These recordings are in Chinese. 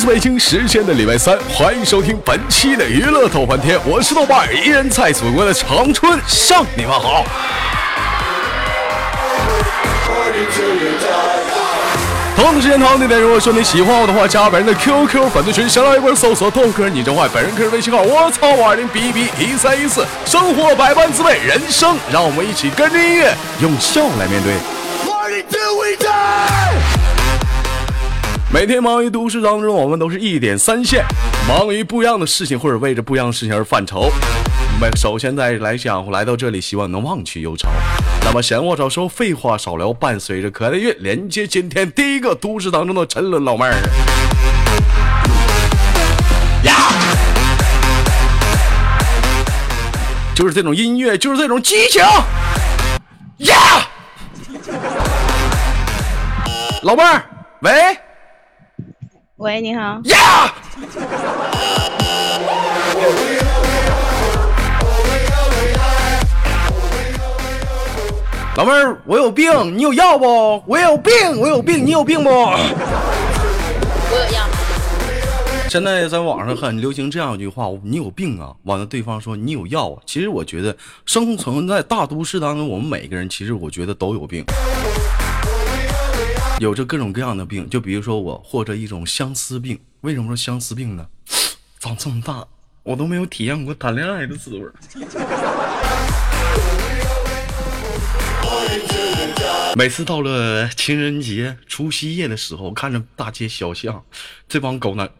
自北京时间的礼拜三，欢迎收听本期的娱乐逗翻天，我是豆瓣儿，依然在祖国的长春向你们好。同时间同样地点，如果说你喜欢我的话，加本人的 QQ 粉丝群，先来一波搜索豆哥你真坏，本人个人微信号我操五二零 B B 一三一四，生活百般滋味，人生让我们一起跟着音乐用笑来面对。每天忙于都市当中，我们都是一点三线，忙于不一样的事情，或者为着不一样的事情而犯愁。那首先在来讲，来到这里，希望能忘却忧愁。那么闲话少说，废话少聊，伴随着可爱的乐，连接今天第一个都市当中的沉沦老妹儿。就是这种音乐，就是这种激情。呀，老妹儿，喂。喂，你好。呀！老妹儿，我有病，你有药不？我有病，我有病，你有病不？我有药。现在在网上很流行这样一句话：“你有病啊！”完了，对方说：“你有药啊！”其实我觉得，生存在大都市当中，我们每个人其实我觉得都有病。有着各种各样的病，就比如说我，或者一种相思病。为什么说相思病呢？长这么大，我都没有体验过谈恋爱的滋味。每次到了情人节、除夕夜的时候，看着大街小巷，这帮狗男，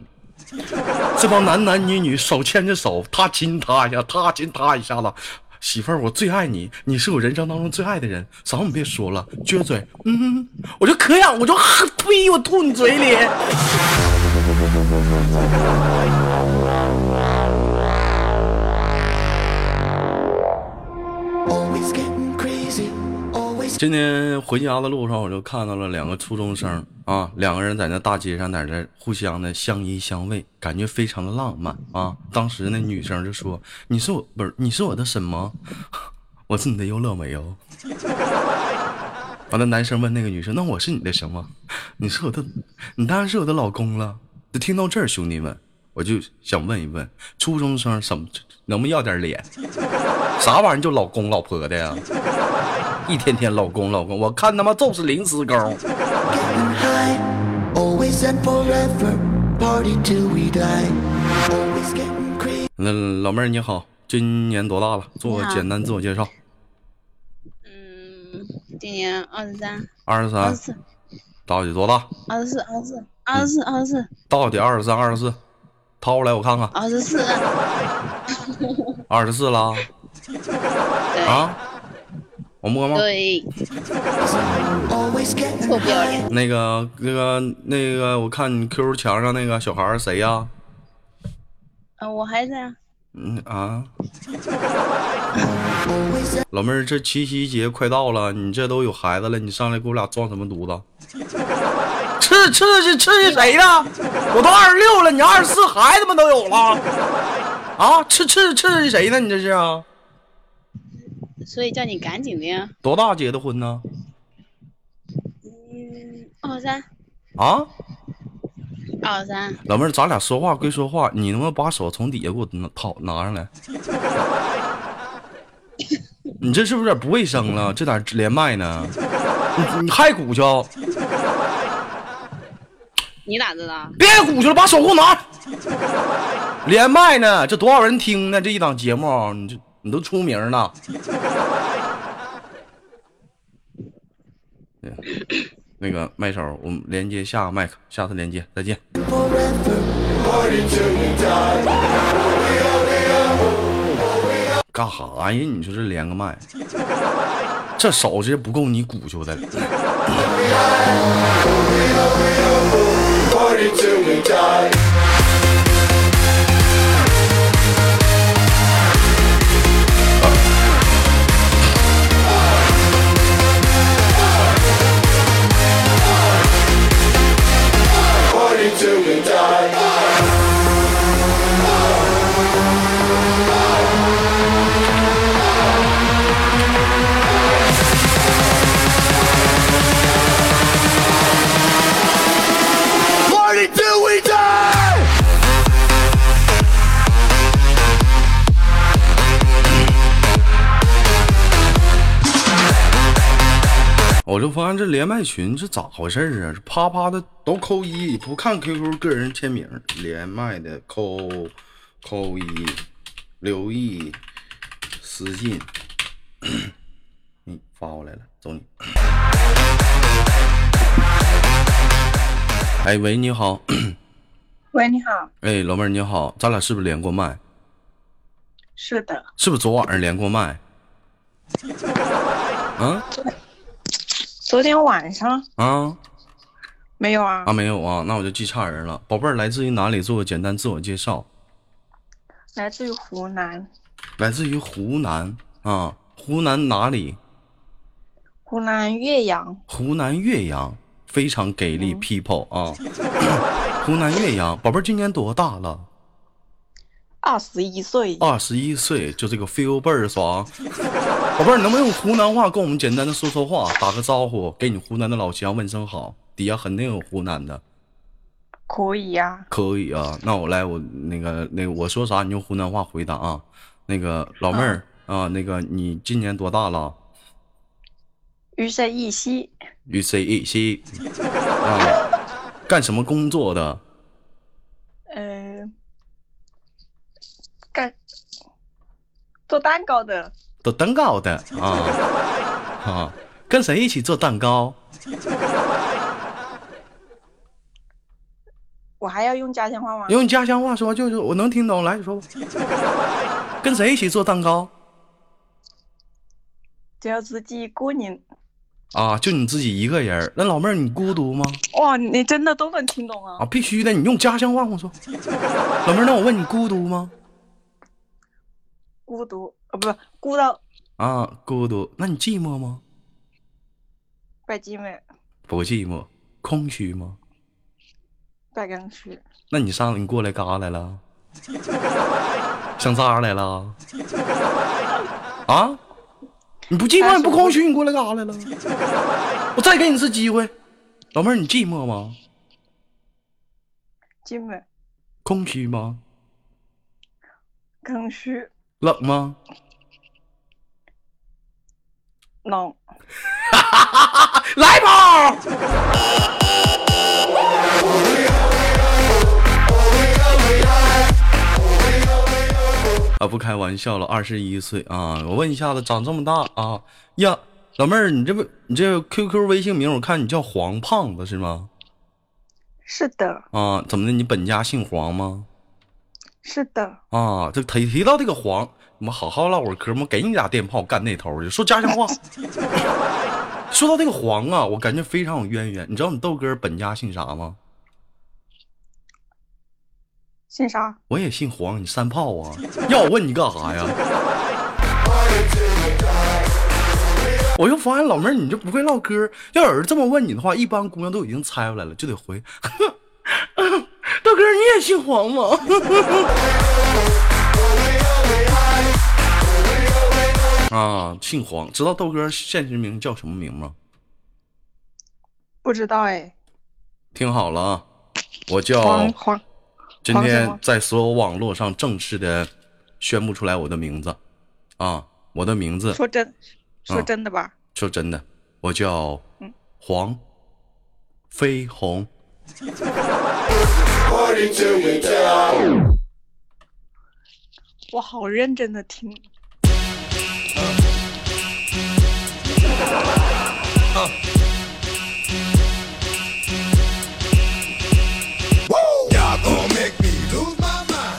这帮男男女女手牵着手，他亲他一下，他亲他一下子。媳妇儿，我最爱你，你是我人生当中最爱的人。啥你别说了，撅嘴，嗯，我就可痒，我就呸，我吐你嘴里。今天回家的路上，我就看到了两个初中生啊，两个人在那大街上，在这互相的相依相偎，感觉非常的浪漫啊。当时那女生就说：“你是我不是你是我的什么？我是你的优乐美哦。”完了，男生问那个女生：“那我是你的什么？你是我的，你当然是我的老公了。”就听到这儿，兄弟们，我就想问一问，初中生什么能不能要点脸？啥玩意儿就老公老婆的呀？一天天老公老公，我看他妈就是临时工那老妹儿你好，今年多大了？做个简单自我介绍。嗯，今年二十三。二十三。二十四。到底多大？二十四，二十四，二十四，二十四。到底二十三，二十四？掏出来我看看。二十四。二十四了。啊？我摸吗？对。臭不要脸。那个、那个、那个，我看你 QQ 墙上那个小孩谁呀？嗯，我孩子呀。嗯啊。老妹儿，这七夕节快到了，你这都有孩子了，你上来给我俩装什么犊子？刺刺激刺激谁呢？我都二十六了，你二十四，孩子们都有了。啊，刺刺刺激谁呢？你这是啊？所以叫你赶紧的呀！多大结的婚呢？嗯，二三。啊？二三。老妹儿，咱俩说话归说话，你能不能把手从底下给我拿掏拿上来？你这是不是有点不卫生了？这咋连麦呢？你你还鼓秋？你咋知道？别鼓去了，把手给我拿！连麦呢，这多少人听呢？这一档节目，你这。你都出名了，那个麦手，我们连接下个麦克，下次连接，再见。干啥呀？你说这连个麦，这手这不够你鼓秋的。我就发现这连麦群这咋回事儿啊？这啪啪的都扣一，不看 QQ 个人签名，连麦的扣扣一，留意私信，你发过来了，走你。哎喂，你好，喂，你好，哎老妹儿你好，咱俩是不是连过麦？是的，是不是昨晚上连过麦？啊 昨天晚上啊没有啊啊，没有啊，那我就记差人了。宝贝儿来自于哪里？做个简单自我介绍。来自于湖南，来自于湖南啊，湖南哪里？湖南岳阳，湖南岳阳，非常给力 people 啊。湖南岳阳，宝贝儿今年多大了？二十一岁，二十一岁，就这个 feel 倍儿爽。宝贝儿，能不能用湖南话跟我们简单的说说话，打个招呼，给你湖南的老乡问声好？底下肯定有湖南的，可以呀、可以啊。那我来，我那个那个我说啥，你用湖南话回答啊。那个老妹儿啊，那个你今年多大了？余生一息，与 C 一西啊，干什么工作的？呃，干做蛋糕的，做蛋糕的啊 啊，跟谁一起做蛋糕？我还要用家乡话吗？用家乡话说，就是我能听懂，来你说吧。跟谁一起做蛋糕只有自己一个人。啊？就你自己一个人？那老妹儿你孤独吗？哇，你真的都能听懂啊啊，？必须的，你用家乡话跟我说。老妹儿，那我问你孤独吗？孤独，啊，不，孤到啊，孤独。那你寂寞吗？不寂寞，不寂寞。空虚吗？不空虚，那你上你过来干啥来了？想咋来了？啊？你不寂寞，你不空虚，你过来干啥来了？我再给你一次机会，老妹儿，你寂寞吗？寂寞，空虚吗？刚需，冷吗？冷，来吧！啊，不开玩笑了，二十一岁啊！我问一下子，长这么大啊呀，老妹儿，你这不你这 QQ 微信名，我看你叫黄胖子是吗？是的，啊，怎么的？你本家姓黄吗？是的，啊，这提提到这个黄，我们好好唠会儿嗑，我给你俩电炮干那头去，说家乡话。说到这个黄啊，我感觉非常有渊源。你知道你豆哥本家姓啥吗？姓啥？我也姓黄，你三炮啊？要我问你干啥呀？我就发现老妹儿，你就不会唠嗑。要有人这么问你的话，一般姑娘都已经猜出来了，就得回。豆哥，你也姓黄吗？啊，姓黄。知道豆哥现实名叫什么名吗？不知道哎，听好了啊，我叫黄黄，今天在所有网络上正式的宣布出来我的名字啊，我的名字说真，说嗯真的吧？说真的，我叫嗯黄飞鸿。我好认真的听，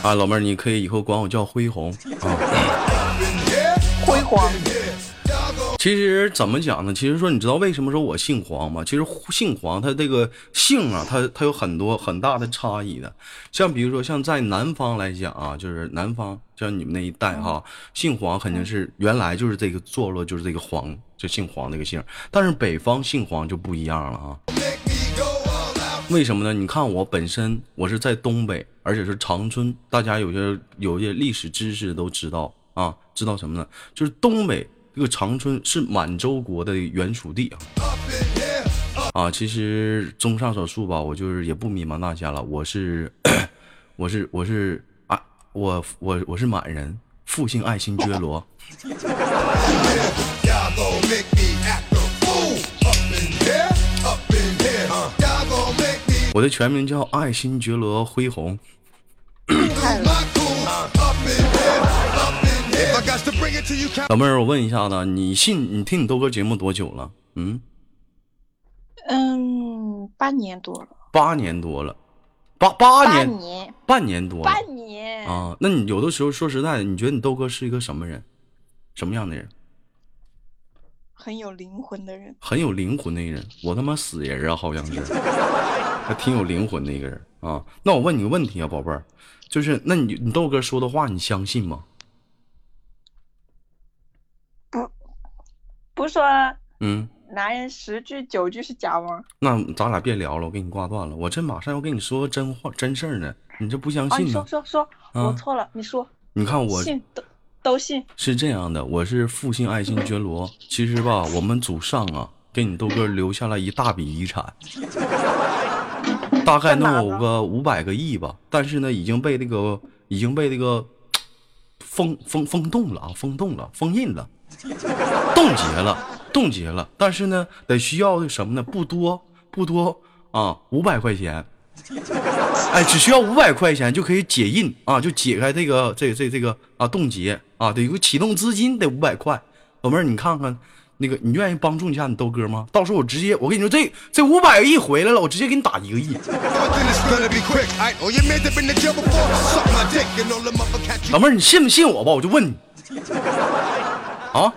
啊，老妹儿，你可以以后管我叫辉宏啊。辉煌，其实怎么讲呢？其实说，你知道为什么说我姓黄吗？其实姓黄，它这个姓啊，它它有很多很大的差异的。像比如说，像在南方来讲啊，就是南方，像你们那一带哈，姓黄肯定是原来就是这个坐落，就是这个黄，就姓黄这个姓。但是北方姓黄就不一样了啊。为什么呢？你看我本身我是在东北，而且是长春，大家有些有些历史知识都知道啊，知道什么呢？就是东北这个长春是满洲国的原属地啊。啊，其实综上所述吧，我就是也不迷茫大家了，我是，我是，我是啊，我我我是满人，复姓爱新觉罗。我的全名叫爱新觉罗辉宏。老妹儿，我问一下子，你信你听你豆哥节目多久了？嗯，嗯，八年多了。八年多了，八八半年年，半年多了半年。啊。那你有的时候说实在的，你觉得你豆哥是一个什么人？什么样的人？很有灵魂的人。很有灵魂的人。我他妈死人啊，好像是，还挺有灵魂的一个人啊。那我问你个问题啊，宝贝儿，就是那你你豆哥说的话，你相信吗？不是说嗯，男人十句九句是假吗？那咱俩别聊了，我给你挂断了。我这马上要跟你说个真话真事儿呢，你这不相信呢说？说说，啊我错了，你说。你看我信都都信。是这样的，我是复姓爱新觉罗。其实吧，我们祖上啊，给你豆哥留下了一大笔遗产，大概能有个五百个亿吧。但是呢，已经被那个已经被那个封封封冻了啊，封冻了，封印了，冻结了，冻结了。但是呢，得需要什么呢？不多不多啊，五百块钱。哎，只需要五百块钱就可以解印啊，就解开这个这这这个啊冻结啊，得有个启动资金得五百块。老妹儿，你看看那个，你愿意帮助一下你豆哥吗？到时候我直接，我跟你说，这这五百个亿回来了，我直接给你打一个亿。老妹儿，你信不信我吧？我就问你啊，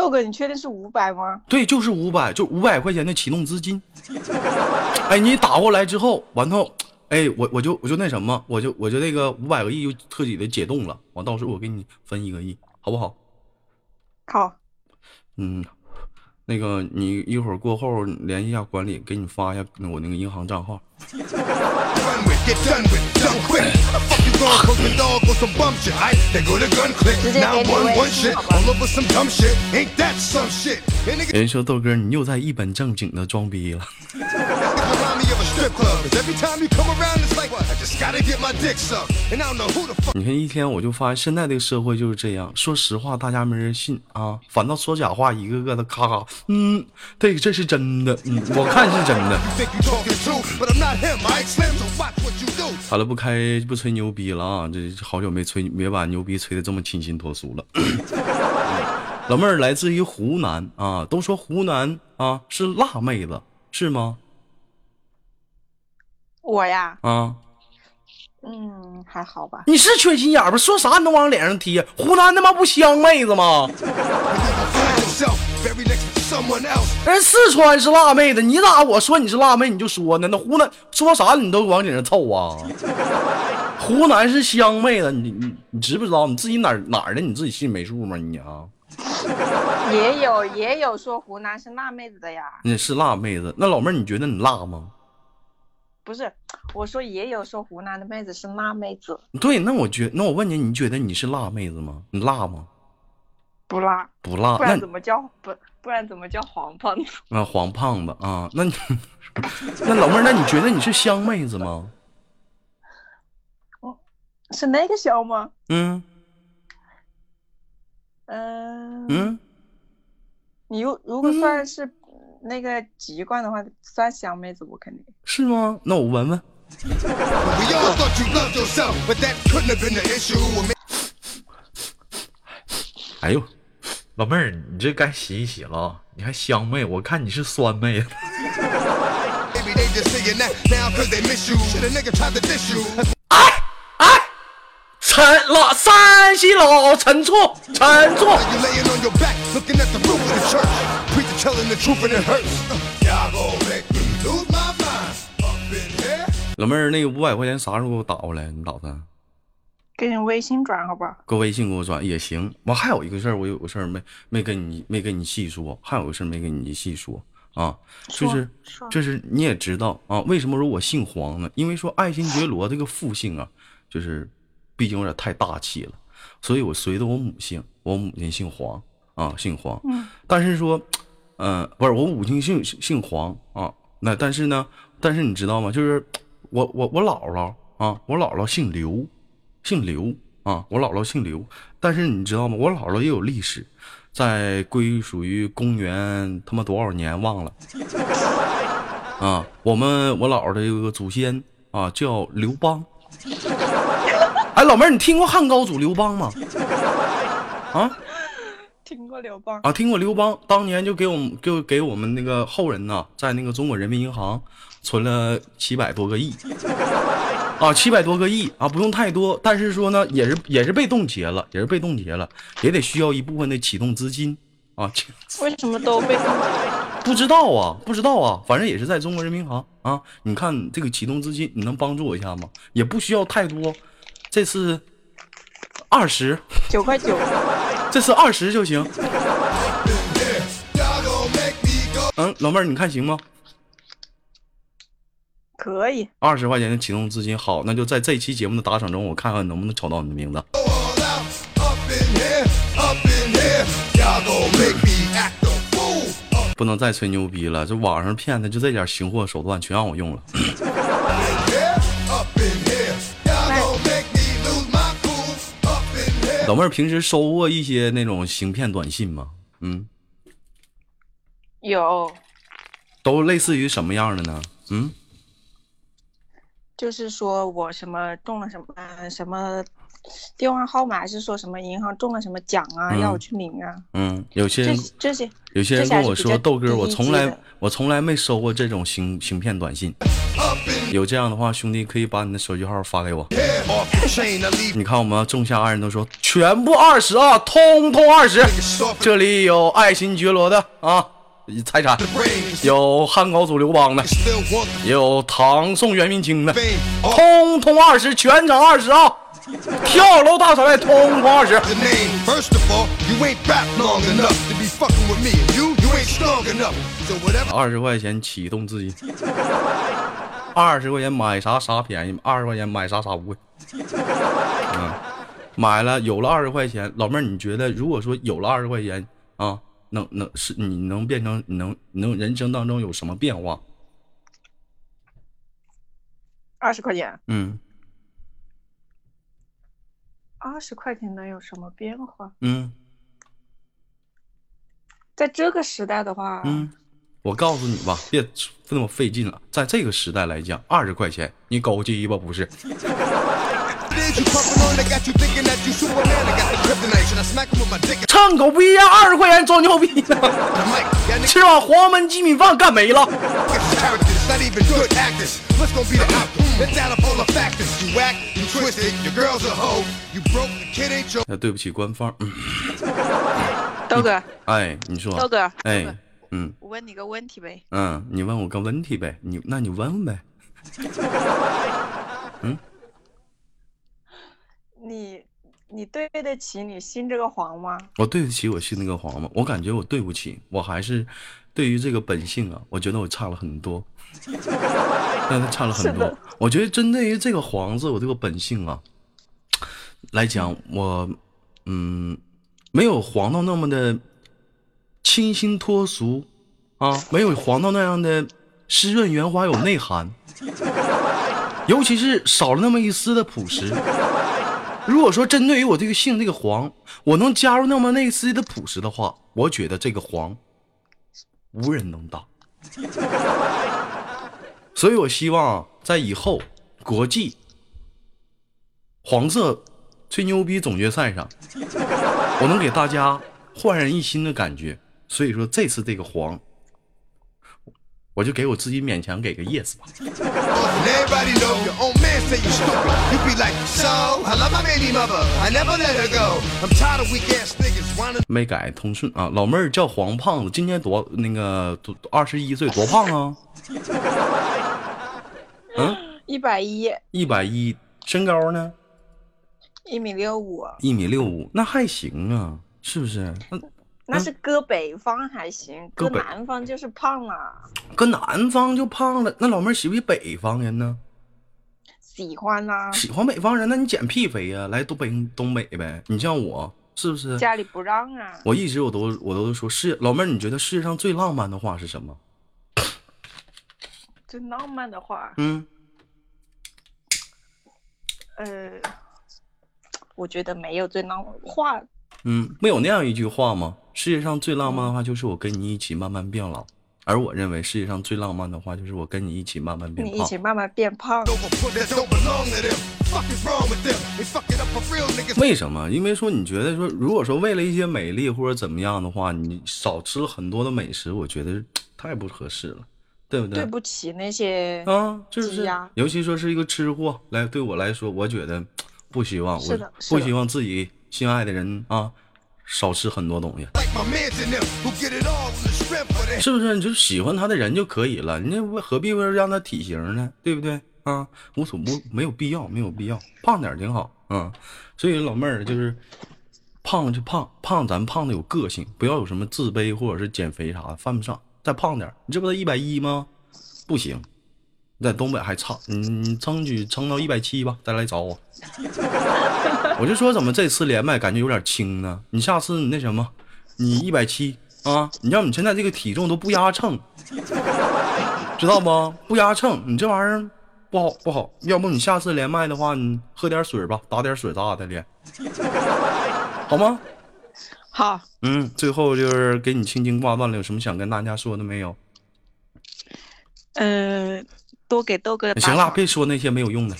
豆哥，你确定是五百吗？对，就是五百，就五百块钱的启动资金。哎，你打过来之后，完后，哎，我我就我就那什么，我就我就那个五百个亿就彻底的解冻了。完，到时候我给你分一个亿，好不好？好，嗯，那个你一会儿过后联系一下管理，给你发一下我那个银行账号。人说豆哥，你又在一本正经的装逼了。你看一天我就发现现在这个社会就是这样，说实话大家没人信啊，反倒说假话，一个个的咔咔，嗯，这这是真的，嗯，我看是真的。好了，不开不吹牛逼了啊，这好久没吹没把牛逼吹的这么清新脱俗了。老妹儿来自于湖南啊，都说湖南啊是辣妹子，是吗？我呀，啊，嗯，还好吧。你是缺心眼儿吧？说啥你都往脸上贴。湖南他妈不香妹子吗？人四川是辣妹子，你咋我说你是辣妹你就说呢？那湖南说啥你都往脸上凑啊？湖南是香妹子，你你你知不知道你自己哪儿哪儿的？你自己心里没数吗？你啊，也有也有说湖南是辣妹子的呀，你是辣妹子。那老妹儿，你觉得你辣吗？不是，我说也有说湖南的妹子是辣妹子，对，那我觉那我问你，你觉得你是辣妹子吗？你辣吗？不辣，不辣，不那然怎么叫不不然怎么叫黄胖子？啊黄胖子啊，那你 那老妹儿，那你觉得你是香妹子吗？是那个香吗？嗯嗯嗯，你如如果算是那个籍贯的话，算香妹子，我肯定。是吗？那我闻闻。哎呦，老妹儿，你这该洗一洗了，你还香妹，我看你是酸妹。哎哎陈老山西老陈醋陈错，老妹儿，那个五百块钱啥时候给我打过来？你打算？给你微信转好吧？搁微信给我转也行。我还有一个事儿，我有个事儿没没跟你没跟你细说，还有个事儿没跟你细说啊，就是说就是你也知道啊，为什么说我姓黄呢？因为说爱新觉罗这个复姓啊，就是毕竟有点太大气了，所以我随着我母姓，我母亲姓黄啊，姓黄。嗯但是说，嗯、不是我母亲姓姓黄啊，那但是呢，但是你知道吗？就是我我我姥姥啊，我姥姥姓刘，姓刘啊，我姥姥姓刘。但是你知道吗？我姥姥也有历史，在归属于公元他妈多少年忘了，啊，我们我姥姥的有个祖先啊叫刘邦。哎，老妹儿，你听过汉高祖刘邦吗？啊听过刘邦，啊，听过刘邦，当年就给我们就给我们那个后人呐，在那个中国人民银行存了七百多个亿。啊，七百多个亿啊，不用太多，但是说呢，也是也是被冻结了，也是被冻结了，也得需要一部分的启动资金啊。为什么都被冻结了？不知道啊，不知道啊，反正也是在中国人民银行啊。你看这个启动资金，你能帮助我一下吗？也不需要太多，这次二十，九块九，这次二十就行。嗯，老妹儿，你看行吗？可以。二十块钱的启动资金，好，那就在这期节目的打赏中，我看看能不能瞅到你的名字。不能再吹牛逼了，这网上骗子就这点行货手段全让我用了。老妹儿平时收过一些那种行骗短信吗？嗯，有，都类似于什么样的呢？嗯，就是说我什么中了什么呃什么电话号码，还是说什么银行中了什么奖啊，嗯要我去领啊？嗯，有些这人这些有些人跟我说，豆哥，我从来我从来没收过这种行行骗短信。有这样的话，兄弟可以把你的手机号发给我。你看，我们仲夏二人都说全部二十啊，通通二十。这里有爱新觉罗的啊财产，有汉高祖刘邦的，也有唐宋元明清的，通通二十，全场二十啊！跳楼大甩卖，通通二十。二十块钱启动资金，二十块钱买啥啥便宜，二十块钱买啥啥不贵。嗯，买了有了二十块钱，老妹儿，你觉得如果说有了二十块钱啊，能能是你能变成你能你能人生当中有什么变化？二十块钱，嗯二十块钱能有什么变化？嗯在这个时代的话，嗯，我告诉你吧，别那么费劲了。在这个时代来讲，二十块钱你搞鸡吧，不是？唱狗逼样，二十块钱装牛逼，吃碗黄焖鸡米饭干没了。那对不起，官方。刀哥，哎，你说，刀哥，哎。嗯我问你个问题呗，嗯，你问我个问题呗，你那你问问呗。你你对得起你信这个黄吗？我对得起我信那个黄吗？我感觉我对不起，我还是对于这个本性啊，我觉得我差了很多，但是差了很多。我觉得针对于这个黄字，我这个本性啊来讲，我嗯没有黄到那么的清新脱俗啊，没有黄道那样的湿润圆滑有内涵，尤其是少了那么一丝的朴实。如果说针对于我这个姓这个黄，我能加入那么那一丝的朴实的话，我觉得这个黄无人能挡。所以我希望在以后国际黄色吹牛逼总决赛上，我能给大家焕然一新的感觉。所以说这次这个黄，我就给我自己勉强给个 yes 吧。没改通顺啊，老妹儿叫黄胖子，今年多那个多二十一岁，多胖啊？嗯，一百一，一百一，身高呢？一米六五，一米六五，那还行啊，是不是？那。那是搁北方还行，搁南方就是胖了。搁南方就胖了，那老妹儿喜不喜欢北方人呢？喜欢呐、喜欢北方人，那你减屁肥呀、来东北东北呗。你像我，是不是？家里不让啊。我一直我都我都说是老妹儿，你觉得世界上最浪漫的话是什么？最浪漫的话，嗯，呃，我觉得没有最浪漫话，嗯，没有那样一句话吗？世界上最浪漫的话就是我跟你一起慢慢变老，而我认为世界上最浪漫的话，就是我跟你一起慢慢变胖你一起。慢慢变胖。为什么？因为说你觉得说，如果说为了一些美丽或者怎么样的话，你少吃了很多的美食，我觉得太不合适了，对不对？对不起那些，啊，就是尤其说是一个吃货来，对我来说，我觉得不希望，我不希望自己心爱的人啊少吃很多东西是不是？你就喜欢他的人就可以了，你为何必为了让他体型呢？对不对？啊，无所不没有必要，没有必要，胖点挺好，啊。所以老妹儿就是胖就胖，胖咱胖的有个性，不要有什么自卑或者是减肥啥的，犯不上。再胖点，你这不才一百一吗？不行，你在东北还差，你你争取撑到一百七吧，再来找我。我就说怎么这次连麦感觉有点轻呢？你下次你那什么，你一百七啊，你让你现在这个体重都不压秤，知道不？不压秤，你这玩意儿不好不好。要不你下次连麦的话，你喝点水吧，打点水咋的连，好吗？好，嗯，最后就是给你轻轻挂断了，有什么想跟大家说的没有？嗯、多给豆哥行了，别说那些没有用的，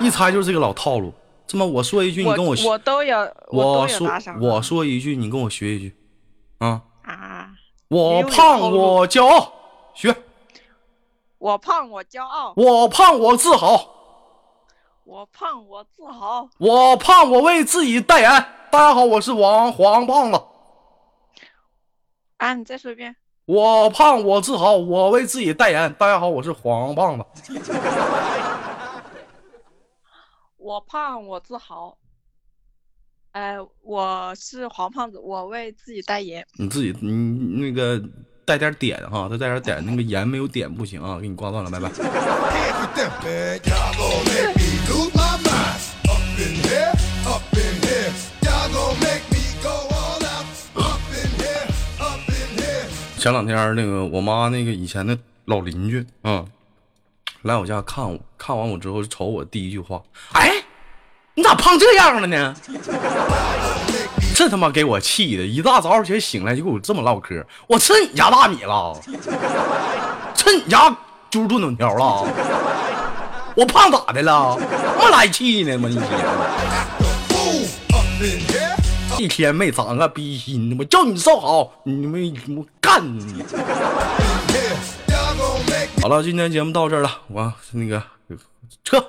一猜就是这个老套路。这么我说一句，你跟我学我都有，我说我说一句，你跟我学一句，啊，啊，我胖我骄傲，学。我胖我骄傲，我胖我自豪，我胖我自豪，我胖我为自己代言。大家好，我是王黄胖子，啊，你再说一遍，我胖我自豪，我为自己代言。大家好，我是黄胖子。我胖我自豪。哎我是黄胖子我为自己代言。你自己你那个带点点哈再带点点那个盐没有点不行啊给你挂断了拜拜。前两天那个我妈那个以前的老邻居啊来我家看我，看完我之后就瞅我第一句话，哎，你咋胖这样了呢？这他妈给我气的，一大早起来醒来就跟我这么唠嗑，我吃你家大米了，吃你家猪炖粉条了，我胖咋的了？这么来气呢吗？一天一天没长个逼心，我叫你瘦好，你们我干你！好了，今天节目到这儿了，我那个撤。